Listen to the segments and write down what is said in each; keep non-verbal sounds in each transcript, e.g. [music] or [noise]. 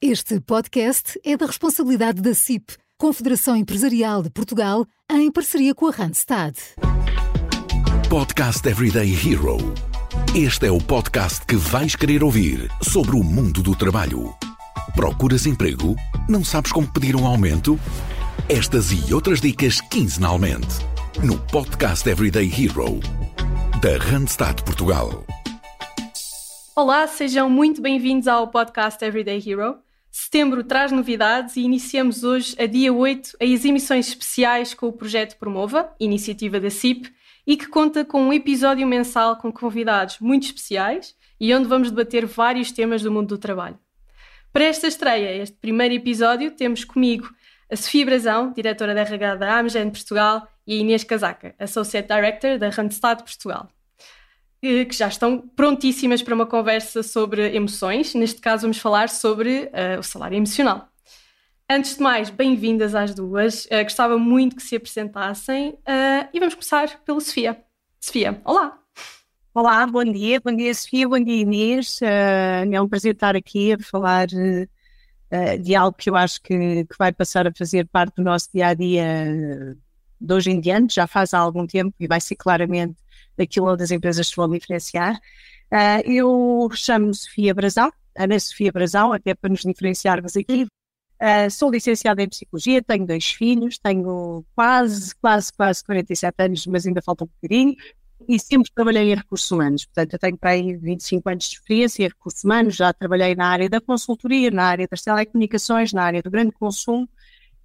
Este podcast é da responsabilidade da CIP, Confederação Empresarial de Portugal, em parceria com a Randstad. Podcast Everyday Hero. Este é o podcast que vais querer ouvir sobre o mundo do trabalho. Procuras emprego? Não sabes como pedir um aumento? Estas e outras dicas quinzenalmente no Podcast Everyday Hero da Randstad Portugal. Olá, sejam muito bem-vindos ao podcast Everyday Hero. Setembro traz novidades e iniciamos hoje, a dia 8, as emissões especiais com o projeto Promova, iniciativa da CIP, e que conta com um episódio mensal com convidados muito especiais e onde vamos debater vários temas do mundo do trabalho. Para esta estreia, este primeiro episódio, temos comigo a Sofia Brazão, diretora da RH da Amgen Portugal, e a Inês Casaca, Associate Director da Randstad Portugal que já estão prontíssimas para uma conversa sobre emoções. Neste caso, vamos falar sobre uh, o salário emocional. Antes de mais, bem-vindas às duas. Uh, gostava muito que se apresentassem uh, e vamos começar pela Sofia. Sofia, olá! Olá, bom dia, bom dia Sofia, bom dia Inês. é um prazer estar aqui a falar de algo que eu acho que, que vai passar a fazer parte do nosso dia a dia de hoje em diante, já faz há algum tempo e vai ser claramente daquilo onde as empresas vão diferenciar. Uh, eu chamo-me Sofia Brazal, Ana Sofia Brazal, até para nos diferenciarmos aqui. Uh, sou licenciada em Psicologia, tenho dois filhos, tenho quase, quase, quase 47 anos, mas ainda falta um bocadinho, e sempre trabalhei em recursos humanos. Portanto, eu tenho para aí 25 anos de experiência em recursos humanos, já trabalhei na área da consultoria, na área das telecomunicações, na área do grande consumo,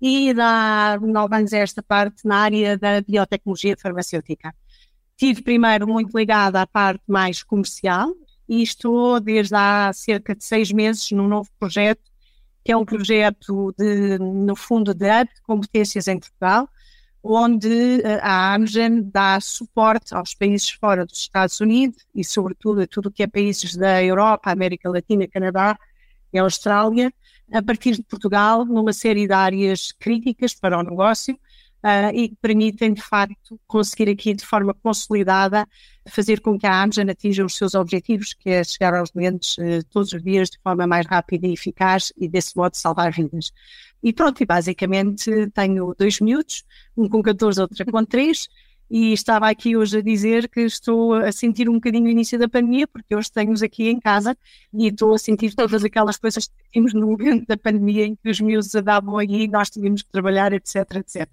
e há nove anos esta parte na área da biotecnologia farmacêutica. Estive primeiro muito ligada à parte mais comercial e estou desde há cerca de seis meses num novo projeto, que é um projeto de, no fundo, de hub de competências em Portugal, onde eh, a Amgen dá suporte aos países fora dos Estados Unidos e, sobretudo, a tudo que é países da Europa, América Latina, Canadá e Austrália, a partir de Portugal, numa série de áreas críticas para o negócio, uh, e que permitem, de facto, conseguir aqui de forma consolidada fazer com que a Amgen atinja os seus objetivos, que é chegar aos clientes uh, todos os dias de forma mais rápida e eficaz e desse modo salvar vidas. E pronto, e basicamente tenho dois miúdos, um com 14, outro com 3, e estava aqui hoje a dizer que estou a sentir um bocadinho o início da pandemia, porque hoje tenho-os aqui em casa e estou a sentir todas aquelas coisas que tínhamos no momento da pandemia em que os meus andavam aí e nós tínhamos que trabalhar, etc, etc.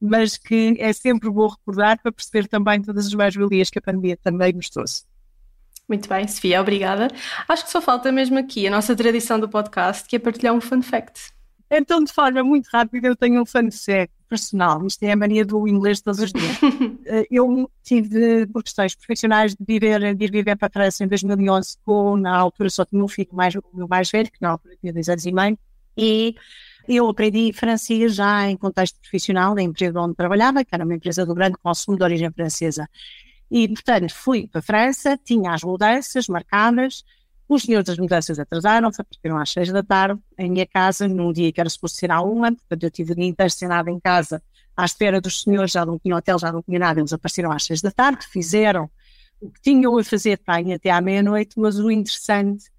Mas que é sempre bom recordar para perceber também todas as mais-valias que a pandemia também nos trouxe. Muito bem, Sofia, obrigada. Acho que só falta mesmo aqui a nossa tradição do podcast, que é partilhar um fun fact. Então, de forma muito rápida, eu tenho um fact personal. Isto é a mania do inglês todos os dias. [laughs] Eh, eu tive, por questões profissionais, de, viver, de ir viver para a França em 2011, com, na altura só tinha um filho mais, o mais velho, que na altura tinha dois anos e meio, e eu aprendi francês já em contexto profissional, na empresa onde trabalhava, que era uma empresa do grande consumo de origem francesa. E, portanto, fui para a França, tinha as mudanças marcadas, os senhores das mudanças atrasaram-se, apareceram às seis da tarde, em minha casa, num dia que era suposto ser à uma, portanto eu tive dia inteiro em casa, à espera dos senhores, já não tinha hotel, já não tinha nada, eles apareceram às seis da tarde, fizeram o que tinham a fazer para ir até à meia-noite, mas o interessante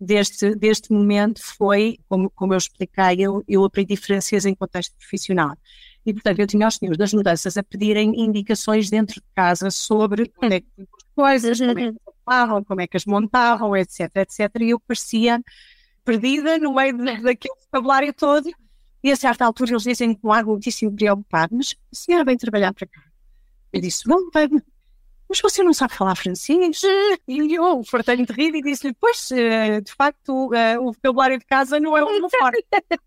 deste, deste momento foi, como, como eu expliquei, eu, eu aprendi francês em contexto profissional. E, portanto, eu tinha os senhores das mudanças a pedirem indicações dentro de casa sobre como é que coisas, como é que montavam, como é que as montavam, etc, etc. E eu parecia perdida no meio daquele vocabulário todo. E a certa altura eles dizem com ar muitíssimo preocupado, mas a senhora vem trabalhar para cá. Eu disse, não, vem, mas você não sabe falar francês? E eu fartei-me de rir e disse-lhe, pois, eh, de facto, eh, o vocabulário de casa não é o meu forte.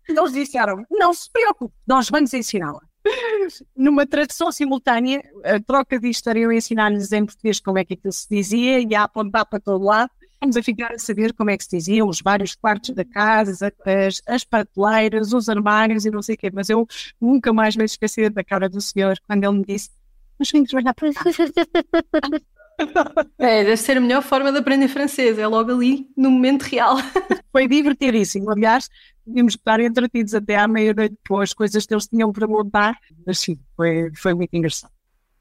Eles disseram, não se preocupe, nós vamos ensiná-la [laughs] numa tradução simultânea, a troca de estariam a ensinar-lhes em português como é que aquilo se dizia e a apontar para todo lado. Vamos a ficar a saber como é que se diziam os vários quartos da casa, as, as prateleiras, os armários e não sei o quê. Mas eu nunca mais me esqueci da cara do senhor quando ele me disse: Mas vim trabalhar para É, deve ser a melhor forma de aprender francês, é logo ali no momento real. [laughs] Foi divertidíssimo. Aliás, tínhamos que estar entretidos até à meia-noite com as coisas que eles tinham para montar. Mas sim, foi, foi muito engraçado.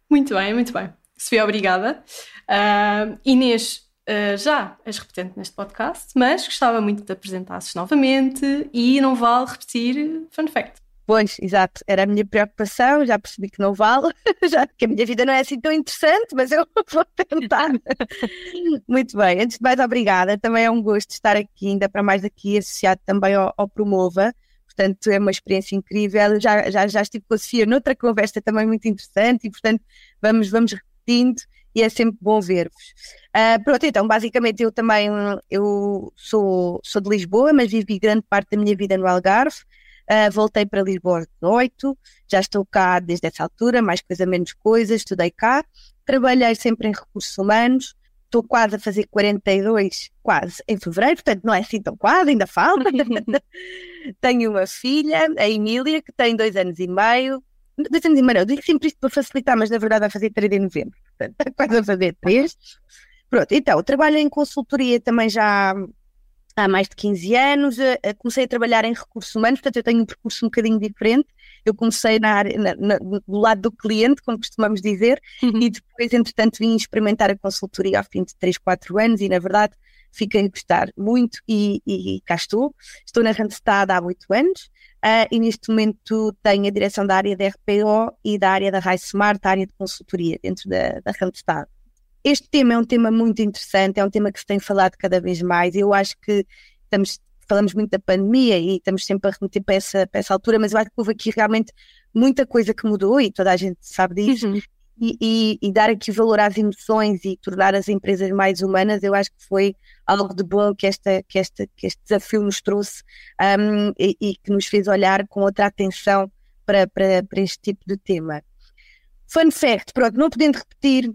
Muito bem, muito bem. Sofia, obrigada. Uh, Inês, uh, já és repetente neste podcast, mas gostava muito de te apresentasses novamente e não vale repetir fun fact. Pois, exato, era a minha preocupação, já percebi que não vale, [laughs] já que a minha vida não é assim tão interessante, mas eu [laughs] vou tentar. [laughs] Muito bem, antes de mais, obrigada. Também é um gosto estar aqui, ainda para mais aqui, associado também ao, ao Promova. Portanto, é uma experiência incrível. Já, já, já estive com a Sofia noutra conversa também muito interessante e, portanto, vamos, vamos repetindo e é sempre bom ver-vos. Uh, pronto, então, basicamente eu também eu sou, sou de Lisboa, mas vivi grande parte da minha vida no Algarve. Uh, voltei para Lisboa de 8, já estou cá desde essa altura, mais coisa menos coisa, estudei cá, trabalhei sempre em recursos humanos, estou quase a fazer 42, quase, em fevereiro, portanto não é assim tão quase, ainda falta. [laughs] [laughs] Tenho uma filha, a Emília, que tem dois anos e meio, dois anos e meio, eu digo sempre isto para facilitar, mas na verdade vai fazer 3 de novembro, portanto está [laughs] quase a fazer 3. Pronto, então, trabalho em consultoria também já há mais de 15 anos, uh, comecei a trabalhar em recursos humanos, portanto eu tenho um percurso um bocadinho diferente. Eu comecei na área, na, na, do lado do cliente, como costumamos dizer, uhum. e depois, entretanto, vim experimentar a consultoria ao fim de 3, 4 anos e, na verdade, fiquei a gostar muito e, e, cá estou. Estou na Randstad há 8 anos uh, e neste momento tenho a direção da área da RPO e da área da High Smart, a área de consultoria dentro da, da Randstad. Este tema é um tema muito interessante, é um tema que se tem falado cada vez mais. Eu acho que estamos, falamos muito da pandemia e estamos sempre a remeter para essa, para essa altura, mas eu acho que houve aqui realmente muita coisa que mudou e toda a gente sabe disso. Uhum. E, e, e, dar aqui valor às emoções e tornar as empresas mais humanas, eu acho que foi algo de bom que, esta, que, esta, que este desafio nos trouxe um, e, e, que nos fez olhar com outra atenção para, para, para este tipo de tema. Fun fact, pronto, não podendo repetir,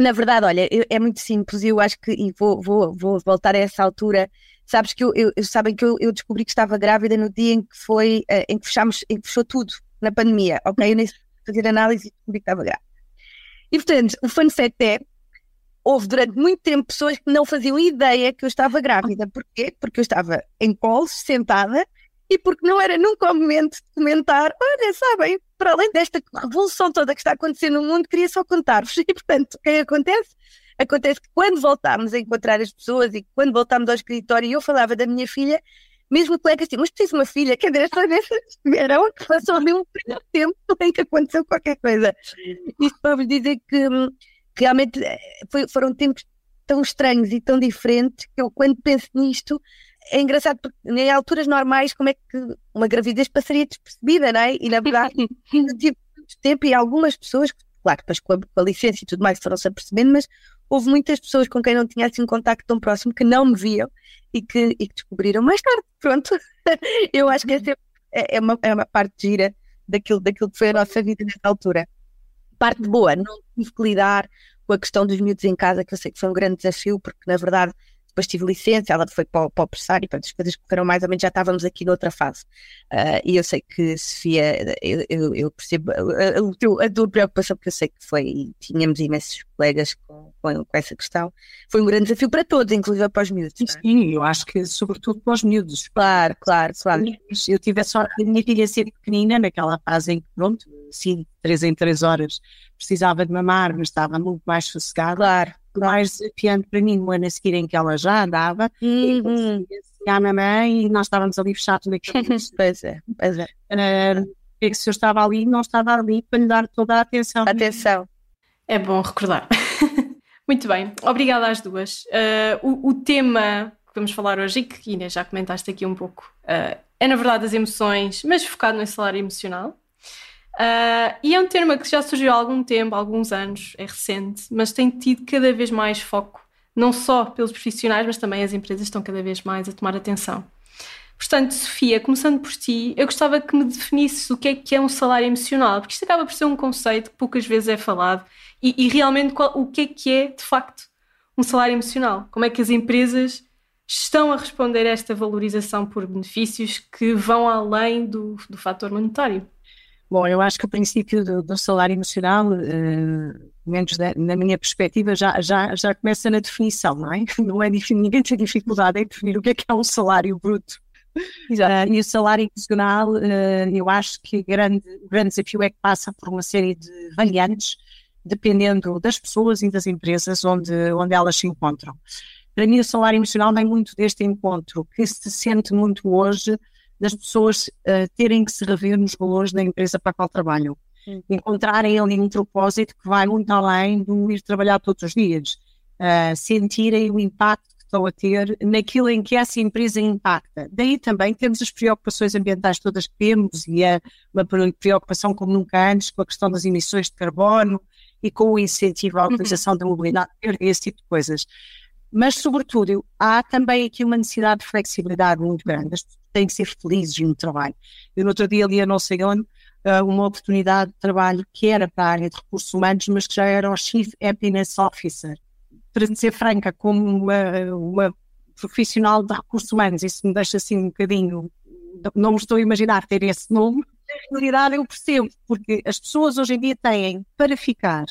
na verdade, olha, é muito simples, eu acho que, e vou, vou, vou voltar a essa altura, sabes que eu, eu, sabem que eu, eu, descobri que estava grávida no dia em que foi, uh, em que fechámos, em que fechou tudo, na pandemia, ok? Eu nem fazer análise e descobri que estava grávida. E portanto, o fun fact é, houve durante muito tempo pessoas que não faziam ideia que eu estava grávida. Porquê? Porque eu estava em colos, sentada, e porque não era nunca o momento de comentar, olha, sabem, para além desta revolução toda que está acontecendo no mundo, queria só contar-vos. [laughs] E, portanto, o que é acontece? Acontece que quando voltámos a encontrar as pessoas e quando voltámos ao escritório e eu falava da minha filha, mesmo colegas assim, mas preciso uma filha, quer dizer, as pessoas estiveram que passou ali um tempo [laughs] em que aconteceu qualquer coisa. Isto para vos dizer que realmente eh, foi, foram tempos tão estranhos e tão diferentes que eu, quando penso nisto, é engraçado porque em alturas normais, como é que uma gravidez passaria despercebida, não é? E na verdade, [laughs] tive tempo e algumas pessoas, claro, depois com a, com a licença e tudo mais foram-se apercebendo, mas houve muitas pessoas com quem não tinha assim um contacto tão próximo que não me viam e que, e que descobriram mais tarde. Pronto, [laughs] eu acho que essa é, é, uma, é uma parte gira daquilo, daquilo que foi a nossa vida nessa altura. Parte boa, não tive que lidar com a questão dos miúdos em casa, que eu sei que foi um grande desafio, porque na verdade depois tive licença, ela foi para, para o pressário, para as coisas foram mais ou menos, já estávamos aqui noutra fase. Uh, e eu sei que, Sofia, eu, eu, eu percebo a, a, a, tua preocupação, porque eu sei que foi, e tínhamos imensos colegas com, com, com, essa questão. Foi um grande desafio para todos, inclusive para os miúdos. É? Sim, eu acho que sobretudo para os miúdos. Claro, claro, claro. Eu tive a sorte da minha filha ser pequenina, naquela fase em que, pronto, sim, três em três horas, precisava de mamar, mas estava muito mais sossegada. Claro mais desafiante para mim no ano a seguir em que ela já andava, uhum. e a mamãe e nós estávamos ali fechados naquele [laughs] Pois é, pois é. Uh, que se eu estava ali, não estava ali para lhe dar toda a atenção. Atenção. É bom recordar. [laughs] Muito bem, obrigada às duas. Uh, o, o, tema que vamos falar hoje, e que Inês já comentaste aqui um pouco, uh, é na verdade as emoções, mas focado no salário emocional. Uh, e é um termo que já surgiu há algum tempo, há alguns anos, é recente, mas tem tido cada vez mais foco, não só pelos profissionais, mas também as empresas estão cada vez mais a tomar atenção. Portanto, Sofia, começando por ti, eu gostava que me definisses o que é que é um salário emocional, porque isto acaba por ser um conceito que poucas vezes é falado e, e realmente qual, o que é que é, de facto, um salário emocional. Como é que as empresas estão a responder a esta valorização por benefícios que vão além do, do fator monetário? Bom, eu acho que o princípio do, do salário emocional, uh, menos da, na minha perspectiva, já, já, já começa na definição, não é? [laughs] Não é ninguém tem dificuldade em definir o que é que é um salário bruto. Uh, e o salário emocional, uh, eu acho que grande, o grande desafio é que passa por uma série de variantes dependendo das pessoas e das empresas onde, onde elas se encontram. Para mim, o salário emocional vem muito deste encontro, que se sente muito hoje das pessoas uh, terem que se rever nos valores da empresa para a qual trabalham. Hum. Encontrarem ali um propósito que vai muito além do ir trabalhar todos os dias. Uh, sentirem o impacto que estão a ter naquilo em que essa empresa impacta. Daí também temos as preocupações ambientais todas que temos e a, uma preocupação como nunca antes com a questão das emissões de carbono e com o incentivo à uhum. utilização uhum. da mobilidade, esse tipo de coisas. Mas, sobretudo, há também aqui uma necessidade de flexibilidade muito grande. As têm que ser felizes no trabalho. Eu, no outro dia, ali a não sei onde, uh, uma oportunidade de trabalho que era para a área de recursos humanos, mas que já era o Chief Happiness Officer. Para ser franca, como uma, uma profissional de recursos humanos, isso me deixa assim um bocadinho. Não me estou a imaginar ter esse nome. Na realidade, eu percebo, porque as pessoas hoje em dia têm, para ficar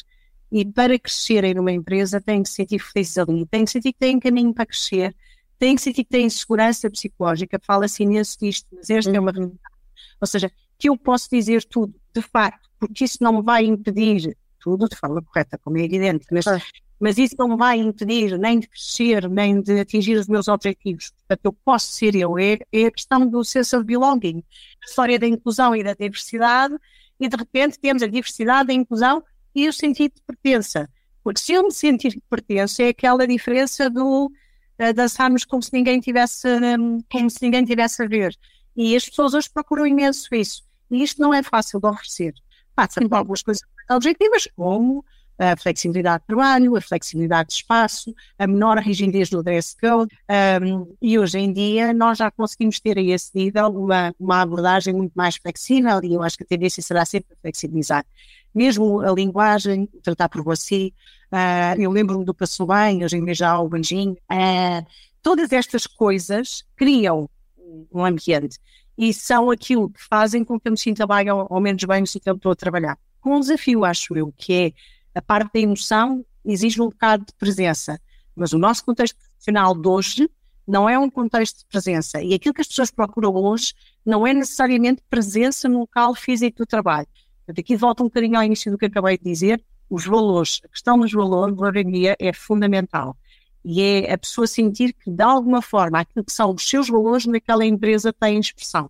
e para crescerem numa empresa, têm que se sentir felizes ali, têm que sentir que têm caminho para crescer, têm que sentir que têm segurança psicológica. Fala-se imenso disto, mas esta é uma realidade. Ou seja, que eu posso dizer tudo, de facto, porque isso não me vai impedir tudo de forma correta, como é evidente, mas, mas isso não me vai impedir nem de crescer, nem de atingir os meus objetivos. Portanto, eu posso ser eu. É, é a questão do sense of belonging, a história da inclusão e da diversidade, e de repente temos a diversidade, a inclusão e o sentido de pertença. Porque se eu me sentir que pertenço, é aquela diferença do uh, dançarmos como se ninguém tivesse, um, como se ninguém tivesse a ver. E as pessoas hoje procuram imenso isso. E isto não é fácil de oferecer. Passa por algumas coisas objetivas, como a flexibilidade de trabalho, a flexibilidade de espaço, a menor rigidez do dress code, um, e hoje em dia nós já conseguimos ter a esse nível uma, uma abordagem muito mais flexível e eu acho que a tendência será sempre flexibilizar. Mesmo a linguagem, tratar por você, uh, eu lembro-me do Passou Bem, hoje em dia já o beijinho, uh, todas estas coisas criam um ambiente e são aquilo que fazem com que eu me sinta bem ou, ou menos bem no onde estou a trabalhar. Com um desafio, acho eu, que é a parte da emoção exige um bocado de presença, mas o nosso contexto profissional de hoje não é um contexto de presença. E aquilo que as pessoas procuram hoje não é necessariamente presença no local físico do trabalho. Portanto, aqui volta um bocadinho ao início do que acabei de dizer, os valores. A questão dos valores, dia, é fundamental. E é a pessoa sentir que, de alguma forma, aquilo que são os seus valores naquela empresa tem expressão.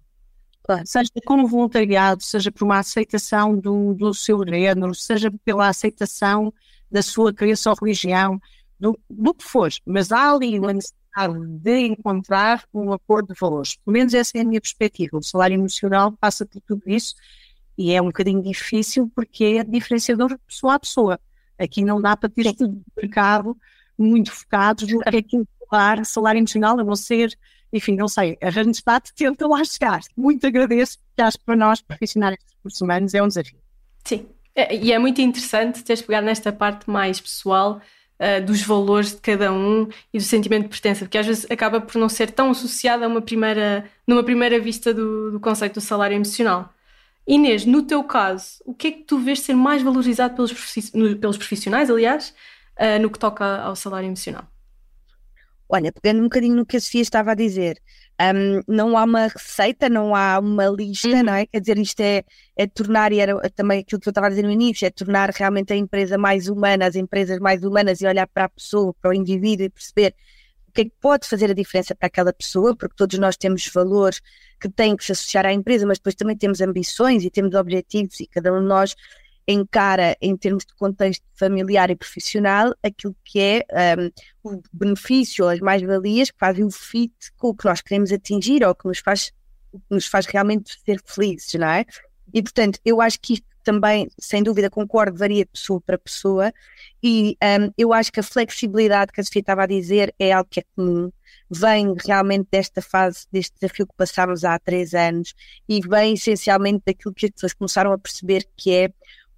Claro. Seja como voluntariado, seja por uma aceitação do, do seu género, seja pela aceitação da sua crença ou religião, do, do que for. Mas há ali uma necessidade de encontrar um acordo de valores. Pelo menos essa é a minha perspectiva. O salário emocional passa por tudo isso e é um bocadinho difícil porque é diferenciador de pessoa a pessoa. Aqui não dá para ter estudo de mercado muito focados no que é que é salário emocional, a não ser enfim, não sei, a Randstad tenta lá chegar. Muito agradeço, porque acho que para nós, profissionais de recursos humanos, é um desafio. Sim, é, e é muito interessante teres pegado nesta parte mais pessoal uh, dos valores de cada um e do sentimento de pertença, porque às vezes acaba por não ser tão associado a uma primeira, numa primeira vista do, do conceito do salário emocional. Inês, no teu caso, o que é que tu vês ser mais valorizado pelos, pelos profissionais, aliás, uh, no que toca ao salário emocional? Olha, pegando um bocadinho no que a Sofia estava a dizer, um, não há uma receita, não há uma lista, uhum. não é? Quer dizer, isto é, é tornar, e era também aquilo que eu estava a dizer no início, é tornar realmente a empresa mais humana, as empresas mais humanas e olhar para a pessoa, para o indivíduo e perceber que é que pode fazer a diferença para aquela pessoa, porque todos nós temos valores que têm que se associar à empresa, mas depois também temos ambições e temos objetivos e cada um de nós encara, em termos de contexto familiar e profissional, aquilo que é um, o benefício ou as mais-valias que fazem o fit com o que nós queremos atingir ou que nos faz, nos faz realmente ser felizes, não é? E, portanto, eu acho que isto também, sem dúvida, concordo, varia de pessoa para pessoa, e um, eu acho que a flexibilidade que a Sofia estava a dizer é algo que é comum, vem realmente desta fase, deste desafio que passámos há três anos, e vem essencialmente daquilo que as pessoas começaram a perceber que é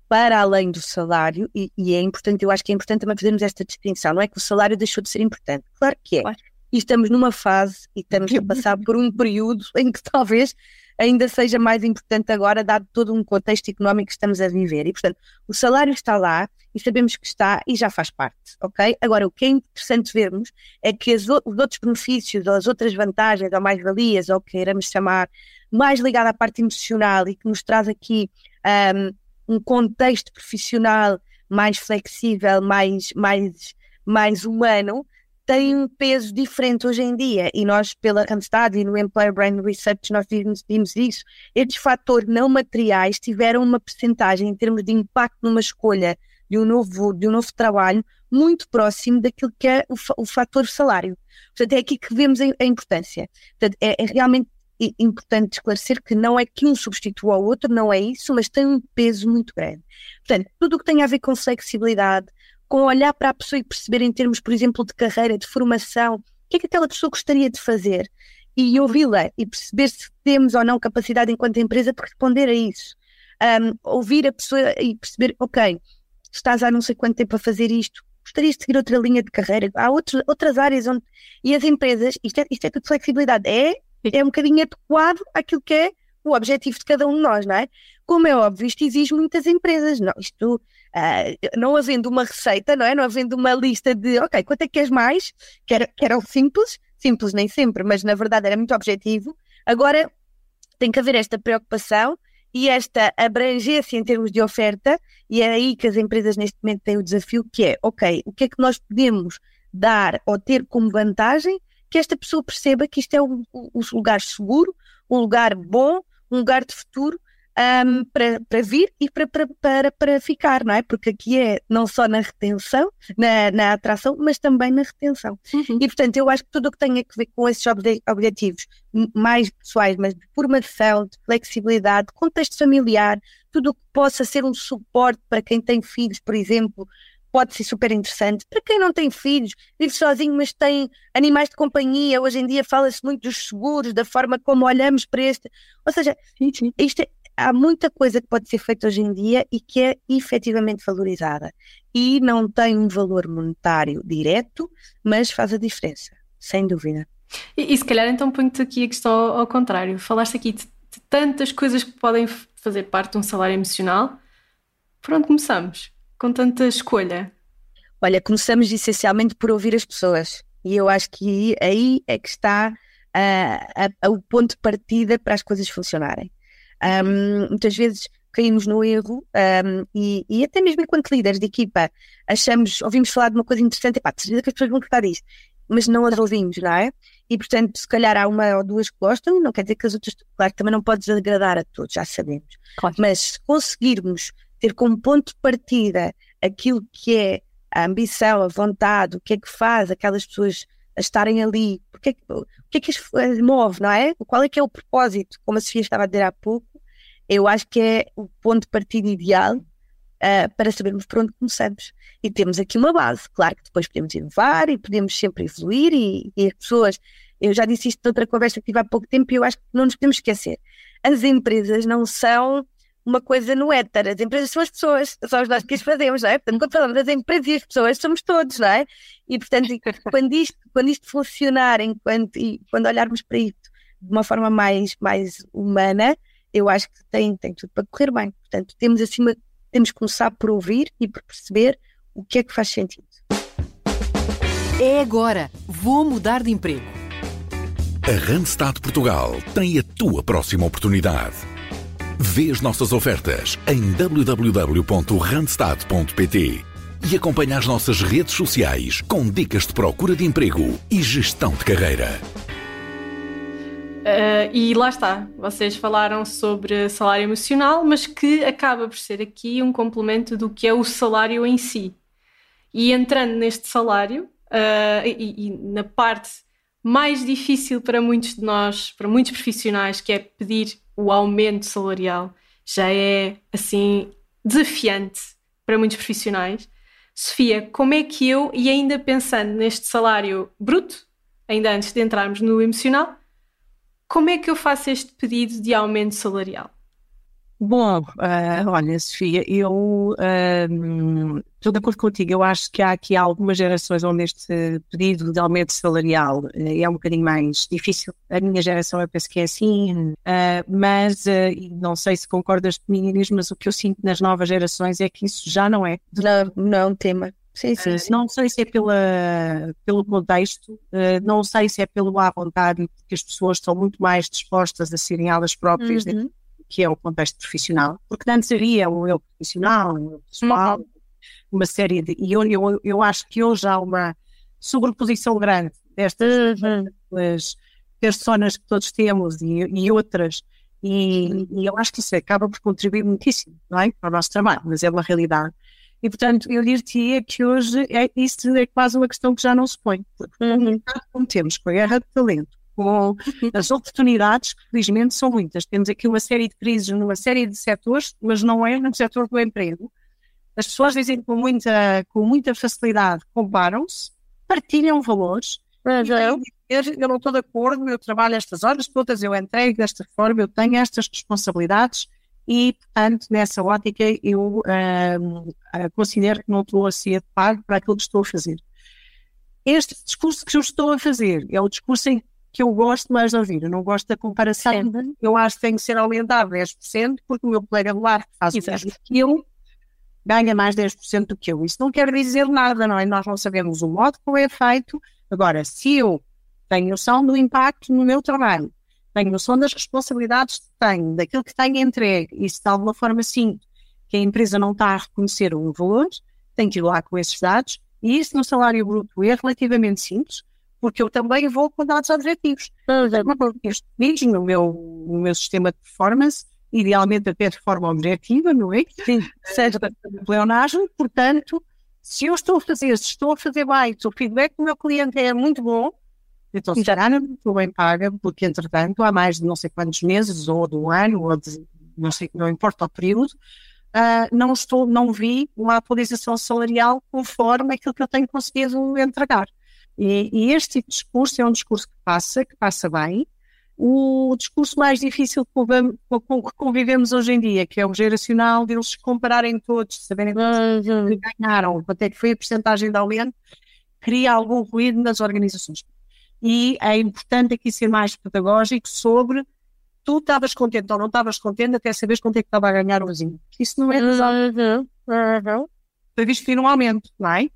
para além do salário, e, e, é importante, eu acho que é importante também fazermos esta distinção, não é que o salário deixou de ser importante, claro que é. Claro. E estamos numa fase e estamos a passar por um período em que talvez ainda seja mais importante agora, dado todo um contexto económico que estamos a viver. E, portanto, o salário está lá e sabemos que está e já faz parte, ok? Agora, o que é interessante vermos é que os outros benefícios, ou as outras vantagens, ou mais-valias, ou o que queiramos chamar, mais ligado à parte emocional e que nos traz aqui um, um contexto profissional mais flexível, mais, mais, mais humano, tem um peso diferente hoje em dia. E nós, pela Randstad e no Employer Brand Research, nós vimos, vimos isso. Estes fatores não materiais tiveram uma percentagem em termos de impacto numa escolha de um novo, de um novo trabalho muito próximo daquilo que é o, o fator salário. Portanto, é aqui que vemos a, a importância. Portanto, é, é realmente importante esclarecer que não é que um substitua o outro, não é isso, mas tem um peso muito grande. Portanto, tudo o que tem a ver com flexibilidade, com olhar para a pessoa e perceber em termos, por exemplo, de carreira, de formação, o que é que aquela pessoa gostaria de fazer e ouvi-la e perceber se temos ou não capacidade enquanto empresa de responder a isso. Um, ouvir a pessoa e perceber, ok, estás há não sei quanto tempo a fazer isto, gostarias de seguir outra linha de carreira, há outros, outras áreas onde. E as empresas, isto é, isto é tudo flexibilidade, é é um bocadinho adequado àquilo que é o objetivo de cada um de nós, não é? Como é óbvio, isto exige muitas empresas, não, isto, uh, não havendo uma receita, não é? Não havendo uma lista de, ok, quanto é que queres mais? Que era, que era o simples, simples nem sempre, mas na verdade era muito objetivo. Agora tem que haver esta preocupação e esta abrangência em termos de oferta, e é aí que as empresas neste momento têm o desafio que é, ok, o que é que nós podemos dar ou ter como vantagem que esta pessoa perceba que isto é um, um lugar seguro, um lugar bom, um lugar de futuro um, para, para vir e para, para, para, para ficar, não é? Porque aqui é não só na retenção, na, na atração, mas também na retenção. Uhum. E portanto, eu acho que tudo o que tem a ver com esses objetivos mais pessoais, mas de formação, de flexibilidade, de contexto familiar, tudo o que possa ser um suporte para quem tem filhos, por exemplo, pode ser super interessante. Para quem não tem filhos, vive sozinho, mas tem animais de companhia, hoje em dia fala-se muito dos seguros, da forma como olhamos para este. Ou seja, isto é, há muita coisa que pode ser feita hoje em dia e que é efetivamente valorizada. E não tem um valor monetário direto, mas faz a diferença, sem dúvida. E, e se calhar então ponho-te aqui a questão ao, ao contrário. Falaste aqui de, de tantas coisas que podem fazer parte de um salário emocional. Por onde começamos? Com tanta escolha? Olha, começamos essencialmente por ouvir as pessoas. E eu acho que aí é que está uh, uh, o ponto de partida para as coisas funcionarem. Um, muitas vezes caímos no erro um, e, e, até mesmo enquanto líderes de equipa achamos, ouvimos falar de uma coisa interessante, e pá, certeza que as pessoas vão gostar disso, mas não as ouvimos, não é? E portanto, se calhar há uma ou duas que gostam, não quer dizer que as outras, claro, também não podes agradar a todos, já sabemos. Claro. Mas se conseguirmos ter como ponto de partida aquilo que é a ambição, a vontade, o que é que faz aquelas pessoas a estarem ali, é o que é que as move, não é? Qual é que é o propósito, como a Sofia estava a dizer há pouco, eu acho que é o ponto de partida ideal uh, para sabermos por onde começamos. E temos aqui uma base, claro que depois podemos inovar e podemos sempre evoluir e, e as pessoas, eu já disse isto noutra conversa que tive há pouco tempo e eu acho que não nos podemos esquecer, as empresas não são uma coisa no éter. As empresas são as pessoas, são nós que as fazemos, não é? Portanto, quando falamos das empresas e as pessoas, somos todos, não é? E, portanto, [laughs] quando isto, quando isto funcionar, enquanto, e quando olharmos para isto de uma forma mais, mais humana, eu acho que tem, tem tudo para correr bem. Portanto, temos acima, temos que começar por ouvir e por perceber o que é que faz sentido. É agora. Vou mudar de emprego. A Randstad Portugal tem a tua próxima oportunidade. Vê as nossas ofertas em www.randstad.pt e acompanha as nossas redes sociais com dicas de procura de emprego e gestão de carreira. Uh, e lá está, vocês falaram sobre salário emocional, mas que acaba por ser aqui um complemento do que é o salário em si. E entrando neste salário, uh, e, e na parte mais difícil para muitos de nós, para muitos profissionais, que é pedir o aumento salarial já é assim desafiante para muitos profissionais. Sofia, como é que eu, e ainda pensando neste salário bruto, ainda antes de entrarmos no emocional, como é que eu faço este pedido de aumento salarial? Bom, uh, olha, Sofia, eu uh, estou de acordo contigo. Eu acho que há aqui algumas gerações onde este pedido de aumento salarial uh, é um bocadinho mais difícil. A minha geração, eu penso que é assim, mas não sei se concordas comigo, mas o que eu sinto nas novas gerações é que isso já não é. Não, não é um tema. Sim, sim, sim. Não sei se é pela, pelo contexto, não sei se é pelo à vontade, porque as pessoas estão muito mais dispostas a serem elas próprias uhum que é o contexto profissional, porque antes seria o eu profissional, o eu pessoal, uma série de. E eu, eu, eu acho que hoje há uma sobreposição grande destas uhum. personas que todos temos e, e outras. E, e, eu acho que isso acaba por contribuir muitíssimo não é? para o nosso trabalho, mas é uma realidade. E, portanto, eu diria que hoje é, isso é quase uma questão que já não se põe. Porque, uhum. como temos com a guerra de talento, com uhum. as oportunidades, que felizmente são muitas. Temos aqui uma série de crises numa série de setores, mas não é no setor do emprego. As pessoas dizem com muita, com muita facilidade, comparam-se, partilham valores. Mas eu, eu não estou de acordo, eu trabalho estas horas todas, eu entrego desta forma, eu tenho estas responsabilidades e, portanto, nessa ótica, eu uh, considero que não estou a ser pago para aquilo que estou a fazer. Este discurso que eu estou a fazer é o discurso em que eu gosto mais de ouvir. Eu não gosto da comparação. Sim. Eu acho que tem que ser aumentado 10%, porque o meu colega do lar faz o mesmo que eu, ganha mais 10% do que eu. Isso não quer dizer nada, não é? Nós não sabemos o modo como é feito. Agora, se eu tenho noção do impacto no meu trabalho, tenho noção das responsabilidades que tenho, daquilo que tenho entregue, e se de alguma forma sim que a empresa não está a reconhecer o valor, tenho que ir lá com esses dados, e isso no salário bruto é relativamente simples, porque eu também vou com dados objetivos. Este mês, no meu, no meu sistema de performance, idealmente até de forma objetiva, não é? Sim. Seja da pleonagem, portanto, se eu estou a fazer, se estou a fazer bem, se o feedback do meu cliente é muito bom, então se calhar não estou bem paga, porque entretanto há mais de não sei quantos meses, ou de um ano, ou de não sei, não importa o período, uh, não estou, não vi uma atualização salarial conforme aquilo que eu tenho conseguido entregar. E, e, este tipo de discurso é um discurso que passa, que passa bem. O discurso mais difícil com, que convivemos hoje em dia, que é o geracional, de eles compararem todos, saberem que ganharam, quanto é que foi a porcentagem de aumento, cria algum ruído nas organizações. E é importante aqui ser mais pedagógico sobre tu estavas contente ou não estavas contente até saberes quanto é que estava a ganhar o vizinho. Isso não é razão. Foi visto vir um aumento, não é?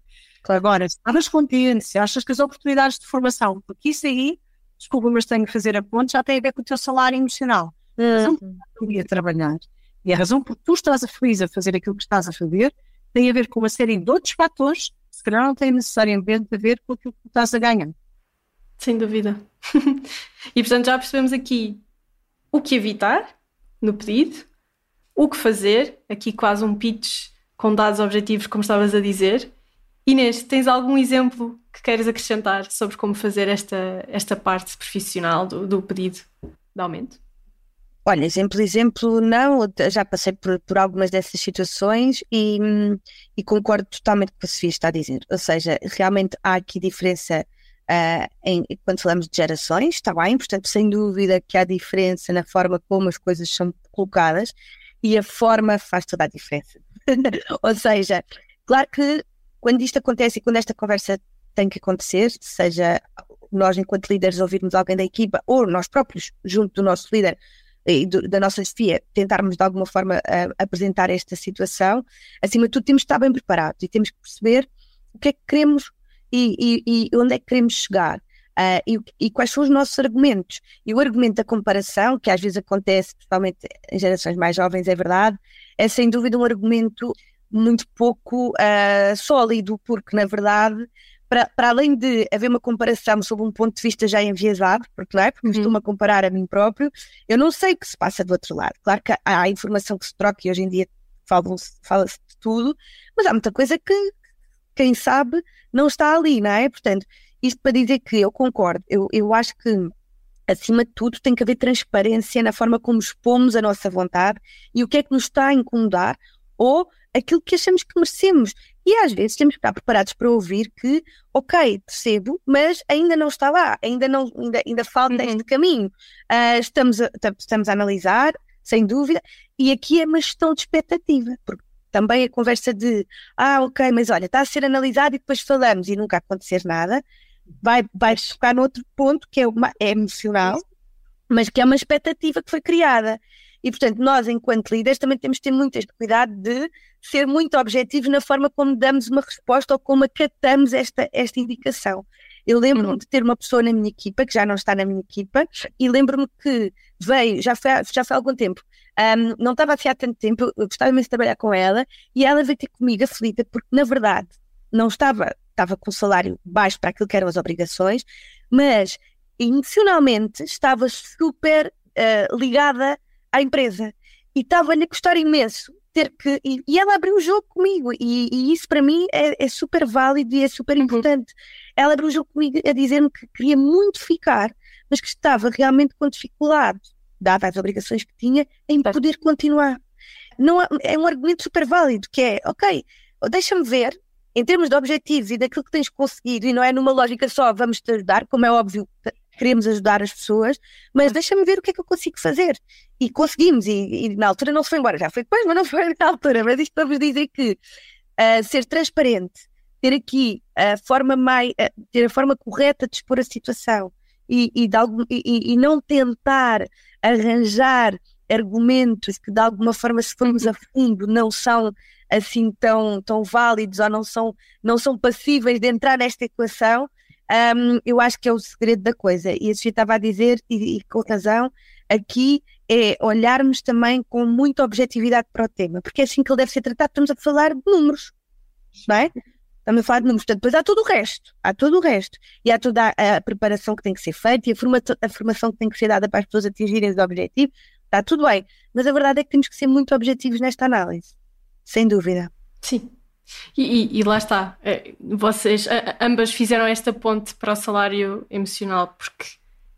Agora, se estavas contente, se achas que as oportunidades de formação, porque isso aí, desculpa, mas tenho que fazer a ponte, já tem a ver com o teu salário emocional. A razão por que tu trabalhar e a razão por que tu estás a feliz a fazer aquilo que estás a fazer tem a ver com uma série de outros fatores que se calhar não têm necessariamente a ver com aquilo que tu estás a ganhar. Sem dúvida. [laughs] e portanto já percebemos aqui o que evitar no pedido, o que fazer, aqui quase um pitch com dados objetivos, como estavas a dizer, Inês, tens algum exemplo que queres acrescentar sobre como fazer esta, esta parte profissional do, do pedido de aumento? Olha, exemplo, exemplo, não, já passei por, por algumas dessas situações e, e, concordo totalmente com o que a Sofia está a dizer. Ou seja, realmente há aqui diferença uh, em, quando falamos de gerações, está bem, portanto, sem dúvida que há diferença na forma como as coisas são colocadas e a forma faz toda a diferença. [laughs] Ou seja, claro que quando isto acontece e quando esta conversa tem que acontecer, seja nós, enquanto líderes, ouvirmos alguém da equipa ou nós próprios, junto do nosso líder e do, da nossa chefia, tentarmos de alguma forma uh, apresentar esta situação, acima de tudo, temos que estar bem preparados e temos que perceber o que é que queremos e, e, e onde é que queremos chegar. Uh, e, e, quais são os nossos argumentos. E o argumento da comparação, que às vezes acontece, principalmente em gerações mais jovens, é verdade, é sem dúvida um argumento muito pouco uh, sólido, porque na verdade, para, para além de haver uma comparação sob um ponto de vista já enviesado, porque, não é? porque uhum. estou-me a comparar a mim próprio, eu não sei o que se passa do outro lado. Claro que há, há informação que se troca e hoje em dia fala-se fala de tudo, mas há muita coisa que, quem sabe, não está ali, não é? Portanto, isto para dizer que eu concordo, eu, eu acho que acima de tudo, tem que haver transparência na forma como expomos a nossa vontade e o que é que nos está a incomodar ou aquilo que achamos que merecemos. E às vezes temos que estar preparados para ouvir que, ok, percebo, mas ainda não está lá, ainda, não, ainda, ainda falta uhum. este caminho. Uh, estamos, a, estamos a analisar, sem dúvida, e aqui é uma gestão de expectativa, porque também a conversa de, ah, ok, mas olha, está a ser analisado e depois falamos e nunca acontecer nada, vai, vai focar noutro ponto que é, uma, é emocional, mas que é uma expectativa que foi criada. E, portanto, nós, enquanto líderes, também temos que ter muito este cuidado de ser muito objetivos na forma como damos uma resposta ou como acatamos esta, esta indicação. Eu lembro-me uhum. de ter uma pessoa na minha equipa, que já não está na minha equipa, e lembro-me que veio, já foi, já foi há algum tempo, um, não estava assim há tanto tempo, eu gostava mesmo de trabalhar com ela, e ela veio ter comigo aflita, porque na verdade não estava, estava com o salário baixo para aquilo que eram as obrigações, mas emocionalmente estava super uh, ligada à empresa e estava-lhe a custar imenso ter que. E, e, ela abriu o jogo comigo, e, e isso para mim é, é, super válido e é super uhum. importante. Ela abriu o jogo comigo a dizer-me que queria muito ficar, mas que estava realmente com dificuldade, dada as obrigações que tinha, em poder continuar. Não, é um argumento super válido, que é, ok, deixa-me ver, em termos de objetivos e daquilo que tens conseguido, e não é numa lógica só vamos te ajudar, como é óbvio, queremos ajudar as pessoas, mas deixa-me ver o que é que eu consigo fazer. E conseguimos, e, e, na altura não se foi embora, já foi depois, mas não foi na altura. Mas isto para vos dizer que uh, ser transparente, ter aqui a forma mais, uh, ter a forma correta de expor a situação e, e, algum, e, não tentar arranjar argumentos que de alguma forma, se formos a [laughs] fundo, não são assim tão, tão válidos ou não são, não são passíveis de entrar nesta equação, um, eu acho que é o segredo da coisa. E a Sofia estava a dizer, e, e, com razão, aqui é olharmos também com muita objetividade para o tema, porque é assim que ele deve ser tratado. Estamos a falar de números, não é? Estamos a falar de números. Portanto, depois há todo o resto, há todo o resto. E há toda a, a preparação que tem que ser feita e a, forma, a formação que tem que ser dada para as pessoas atingirem os objetivos. Está tudo bem. Mas a verdade é que temos que ser muito objetivos nesta análise, sem dúvida. Sim, e, e, e, lá está, é, vocês ambas fizeram esta ponte para o salário emocional, porque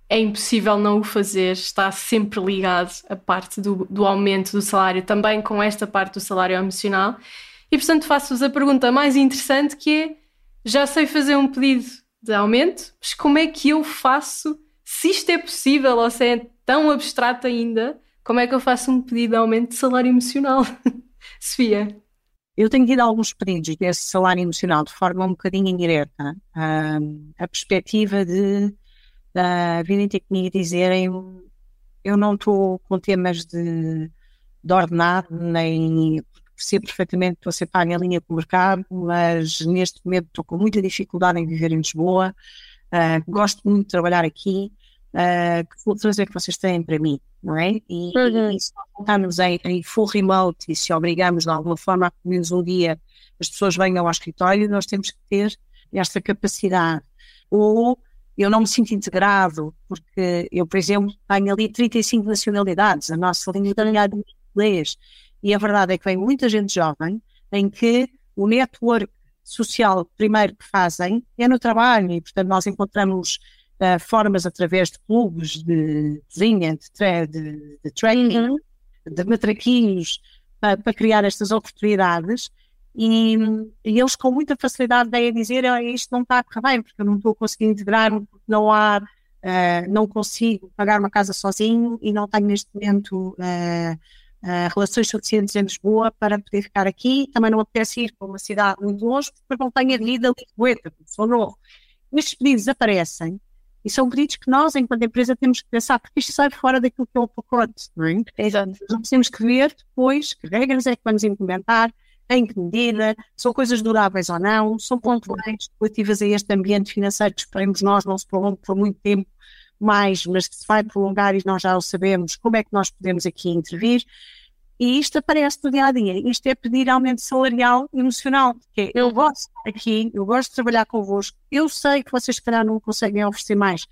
é impossível não o fazer, está sempre ligado a parte do, do aumento do salário, também com esta parte do salário emocional. E portanto faço-vos a pergunta mais interessante que é: já sei fazer um pedido de aumento, mas como é que eu faço? Se isto é possível ou se é tão abstrato ainda, como é que eu faço um pedido de aumento de salário emocional? [laughs] Sofia. Eu tenho tido alguns pedidos desse salário emocional de forma um bocadinho indireta. A perspectiva de uh, virem ter comigo e dizerem eu não estou com temas de, de ordenado, nem percebo perfeitamente que você paga em linha com o mercado, mas neste momento estou com muita dificuldade em viver em Lisboa, uh, gosto muito de trabalhar aqui, uh, que soluções é que vocês têm para mim? não é? E, uhum. e se estamos em, em, full remote e se obrigamos de alguma forma a pelo menos um dia as pessoas venham ao escritório, nós temos que ter esta capacidade. Ou eu não me sinto integrado, porque eu, por exemplo, tenho ali 35 nacionalidades, a nossa linha de inglês, e a verdade é que vem muita gente jovem em que o network social primeiro que fazem é no trabalho, e portanto nós encontramos uh, formas através de clubes de cozinha, de, tra de, de training, de matraquinhos, uh, para criar estas oportunidades. E, e, eles com muita facilidade vêm a dizer oh, isto não está a correr bem, porque eu não estou a conseguir integrar-me, porque não há, uh, não consigo pagar uma casa sozinho e não tenho neste momento uh, relações suficientes em Lisboa para poder ficar aqui. Também não apetece ir para uma cidade muito longe, porque não tenho a vida lisboeta, sou novo. Estes pedidos aparecem e são pedidos que nós, enquanto empresa, temos que pensar, porque isto sai fora daquilo que é o pacote, não é? Exato. Nós temos que ver depois que regras é que vamos implementar, em que medida, são coisas duráveis ou não, são pontuais relativas a este ambiente financeiro que esperemos nós não se prolongue por muito tempo mais, mas que se vai prolongar e nós já o sabemos, como é que nós podemos aqui intervir. E isto aparece no dia a dia. Isto é pedir aumento salarial emocional. Que é, eu gosto aqui, eu gosto de trabalhar convosco. Eu sei que vocês, se calhar, não conseguem oferecer mais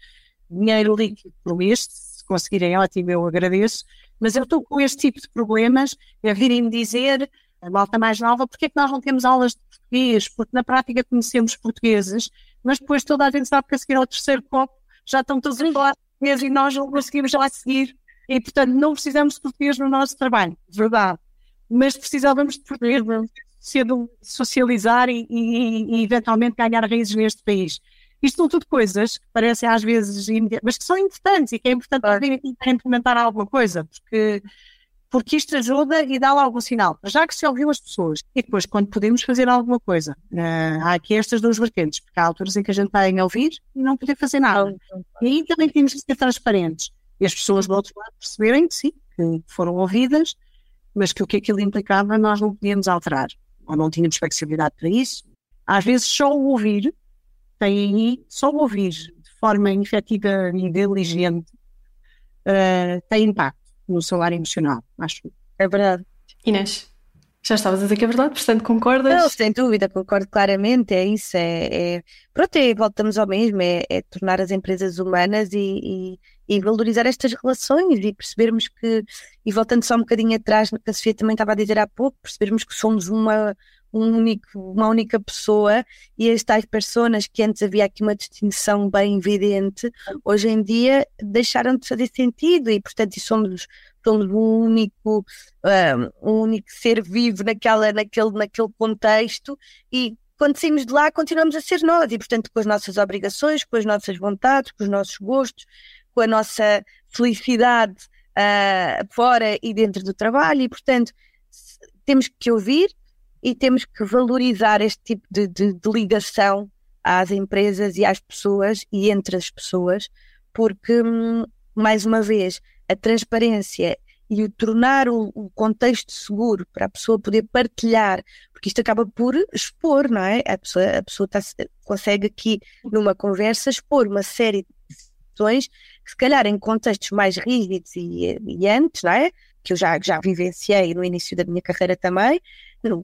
dinheiro líquido por mês. Se conseguirem, ótimo, eu agradeço. Mas eu estou com este tipo de problemas. É virem-me dizer, a malta mais nova, porque é que nós não temos aulas de português? Porque na prática conhecemos portugueses, mas depois toda a gente sabe que a seguir ao terceiro copo já estão todos a português e nós não conseguimos lá seguir e, portanto, não precisamos de português no nosso trabalho, verdade. Mas precisávamos de português para socializar e, e, e, eventualmente ganhar raízes neste país. Isto são tudo coisas que parecem às vezes, mas que são importantes e que é importante para implementar alguma coisa, porque, porque isto ajuda e dá algum sinal. Já que se ouviu as pessoas e depois, quando podemos fazer alguma coisa, uh, há aqui estas duas vertentes, porque há alturas em que a gente está a ouvir e não poder fazer nada. E aí também temos que ser transparentes e as pessoas do outro lado perceberem que sim, que foram ouvidas, mas que o que aquilo implicava nós não podíamos alterar, ou não tínhamos flexibilidade para isso. Às vezes só o ouvir tem aí, só ouvir de forma efetiva e inteligente, uh, tem impacto no salário emocional, acho. É verdade. Inês, já estavas a dizer que é verdade, portanto concordas? Não, sem dúvida, concordo claramente, é isso, é, é... pronto, é, voltamos ao mesmo, é, é, tornar as empresas humanas e, e, e, valorizar estas relações e percebermos que, e voltando só um bocadinho atrás no que a Sofia também estava a dizer há pouco, percebermos que somos uma, um único, uma única pessoa e as tais pessoas que antes havia aqui uma distinção bem evidente, hoje em dia deixaram de fazer sentido e portanto somos somos um único, um, um único ser vivo naquela, naquele, naquele contexto e quando saímos de lá continuamos a ser nós e portanto com as nossas obrigações, com as nossas vontades, com os nossos gostos, com a nossa felicidade uh, fora e dentro do trabalho e portanto temos que ouvir e temos que valorizar este tipo de, de, de ligação às empresas e às pessoas e entre as pessoas porque hum, mais uma vez a transparência e o tornar o, o, contexto seguro para a pessoa poder partilhar, porque isto acaba por expor, não é? A pessoa, a pessoa tá, consegue aqui, numa conversa, expor uma série de situações que, se calhar, em contextos mais rígidos e, e antes, não é? Que eu já, já vivenciei no início da minha carreira também,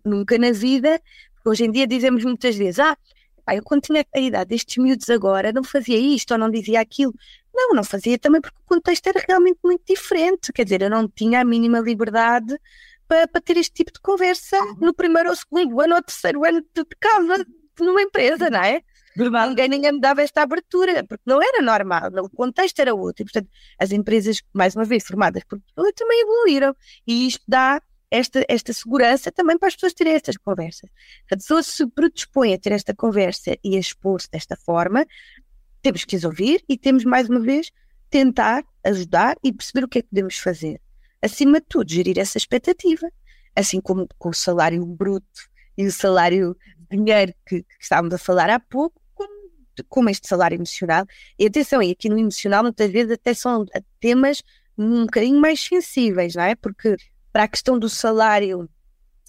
nunca na vida, hoje em dia dizemos muitas vezes, ah, Pá, eu quando tinha a idade destes miúdos agora, não fazia isto ou não dizia aquilo. Não, não fazia também porque o contexto era realmente muito diferente. Quer dizer, eu não tinha a mínima liberdade para, para ter este tipo de conversa no primeiro ou segundo ano ou terceiro ano de casa, numa empresa, não é? Verdade. Ninguém ninguém me dava esta abertura, porque não era normal, o contexto era outro. E, portanto, as empresas, mais uma vez, formadas por pessoas, também evoluíram. E isto dá esta, esta segurança também para as pessoas terem estas conversas. Se a pessoa se predispõe a ter esta conversa e a expor-se desta forma, temos que as ouvir e temos, mais uma vez, tentar ajudar e perceber o que é que podemos fazer. Acima de tudo, gerir essa expectativa, assim como com o salário bruto e o salário dinheiro que, que estávamos a falar há pouco, como, este salário emocional. E atenção, e aqui no emocional, muitas vezes até são temas um bocadinho mais sensíveis, não é? Porque para a questão do salário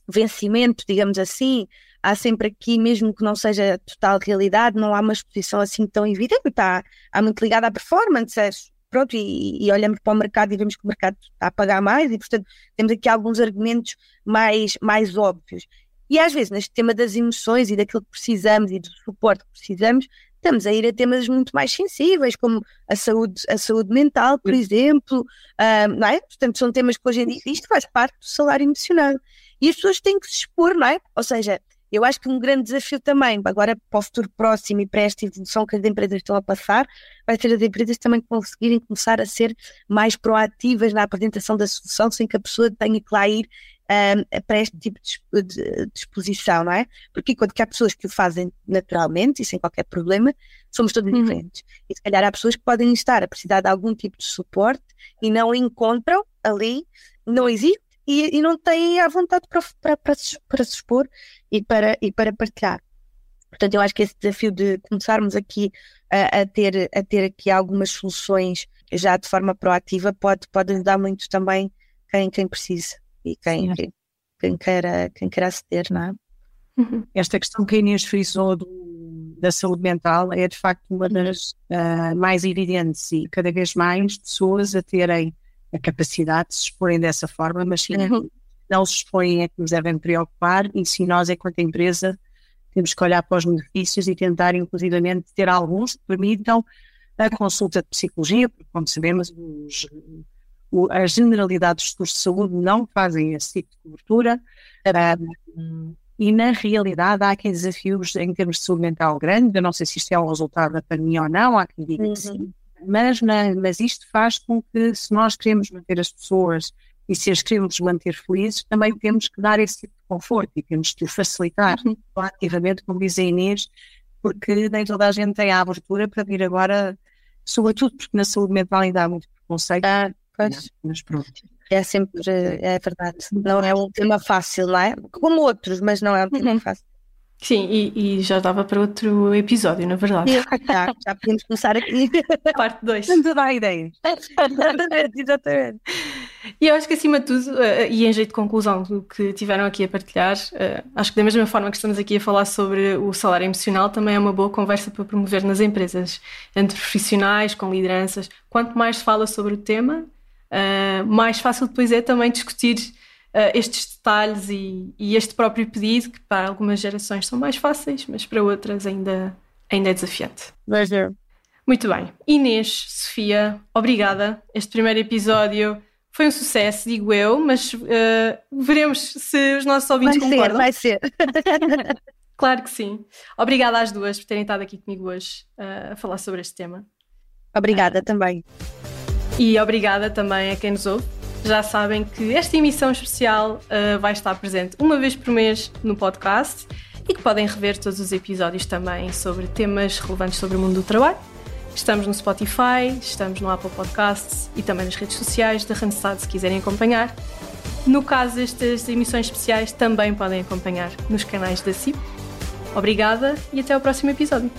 vencimento, digamos assim, há sempre aqui, mesmo que não seja total realidade, não há uma exposição assim tão evidente, está, há muito ligada à performance, é, pronto, e, e, olhamos para o mercado e vemos que o mercado está a pagar mais e, portanto, temos aqui alguns argumentos mais, mais óbvios. E às vezes, neste tema das emoções e daquilo que precisamos e do suporte que precisamos, estamos a ir a temas muito mais sensíveis, como a saúde, a saúde mental, por exemplo, uh, não é? Portanto, são temas que hoje em dia, isto faz parte do salário emocional. E as pessoas têm que se expor, não é? Ou seja, eu acho que um grande desafio também, agora para o futuro próximo e para esta evolução que as empresas estão a passar, vai ser as empresas também conseguirem começar a ser mais proativas na apresentação da solução, sem que a pessoa tenha que lá ir um, para este tipo de, de, de, exposição, não é? Porque enquanto que há pessoas que o fazem naturalmente e sem qualquer problema, somos todos uhum. diferentes. E se calhar há pessoas que podem estar a precisar de algum tipo de suporte e não encontram ali, não existe e, e não têm a vontade para, para, para, se, para se expor e para, e para partilhar. Portanto, eu acho que esse desafio de começarmos aqui a, a, ter, a ter aqui algumas soluções já de forma proativa pode, pode ajudar muito também quem, quem precisa e quem, quem, quem, queira, quem queira aceder, não é? Uhum. Esta questão que a Inês frisou do, da saúde mental é de facto uma das uh, mais evidentes e cada vez mais pessoas a terem a capacidade de se exporem dessa forma, mas sim, uhum. não se expõem é que nos devem preocupar e se nós, enquanto empresa, temos que olhar para os benefícios e tentar, inclusivamente, ter alguns que permitam a consulta de psicologia, porque, como sabemos, os, a generalidade dos seguros de saúde não fazem esse tipo de cobertura. E na realidade há aqui desafios em termos de saúde mental grande. Eu não sei se isto é um resultado da pandemia ou não, há quem diga uhum. que sim. Mas, na, mas isto faz com que, se nós queremos manter as pessoas e se as queremos manter felizes, também temos que dar esse tipo de conforto e temos que facilitar uhum. ativamente, como diz a Inês, porque nem toda a gente tem a abertura para vir agora, sobretudo porque na saúde mental ainda há muito preconceito. Ah, Pois. Mas pronto. É sempre, é verdade. Não é um tema fácil, não é? Como outros, mas não é um tema uhum. fácil. Sim, e, e, já dava para outro episódio, na verdade. Já, já podemos começar aqui. [laughs] Parte 2. Vamos dar ideias. [laughs] Exatamente. E eu acho que, acima de tudo, uh, e em jeito de conclusão do que tiveram aqui a partilhar, uh, acho que da mesma forma que estamos aqui a falar sobre o salário emocional, também é uma boa conversa para promover nas empresas, entre profissionais, com lideranças. Quanto mais se fala sobre o tema, uh, mais fácil depois é também discutir estes detalhes e, e, este próprio pedido, que para algumas gerações são mais fáceis, mas para outras ainda, ainda é desafiante. Pleasure. Muito bem. Inês, Sofia, obrigada. Este primeiro episódio foi um sucesso, digo eu, mas uh, veremos se os nossos ouvintes vai concordam. Vai ser, vai [laughs] ser. claro que sim. Obrigada às duas por terem estado aqui comigo hoje uh, a falar sobre este tema. Obrigada uh, também. E obrigada também a quem nos ouve. Já sabem que esta emissão especial vai estar presente uma vez por mês no podcast e que podem rever todos os episódios também sobre temas relevantes sobre o mundo do trabalho Estamos no Spotify, estamos no Apple Podcasts e também nas redes sociais da Randstad se quiserem acompanhar. No caso destas emissões especiais, também podem acompanhar nos canais da CIP. Obrigada e até ao próximo episódio.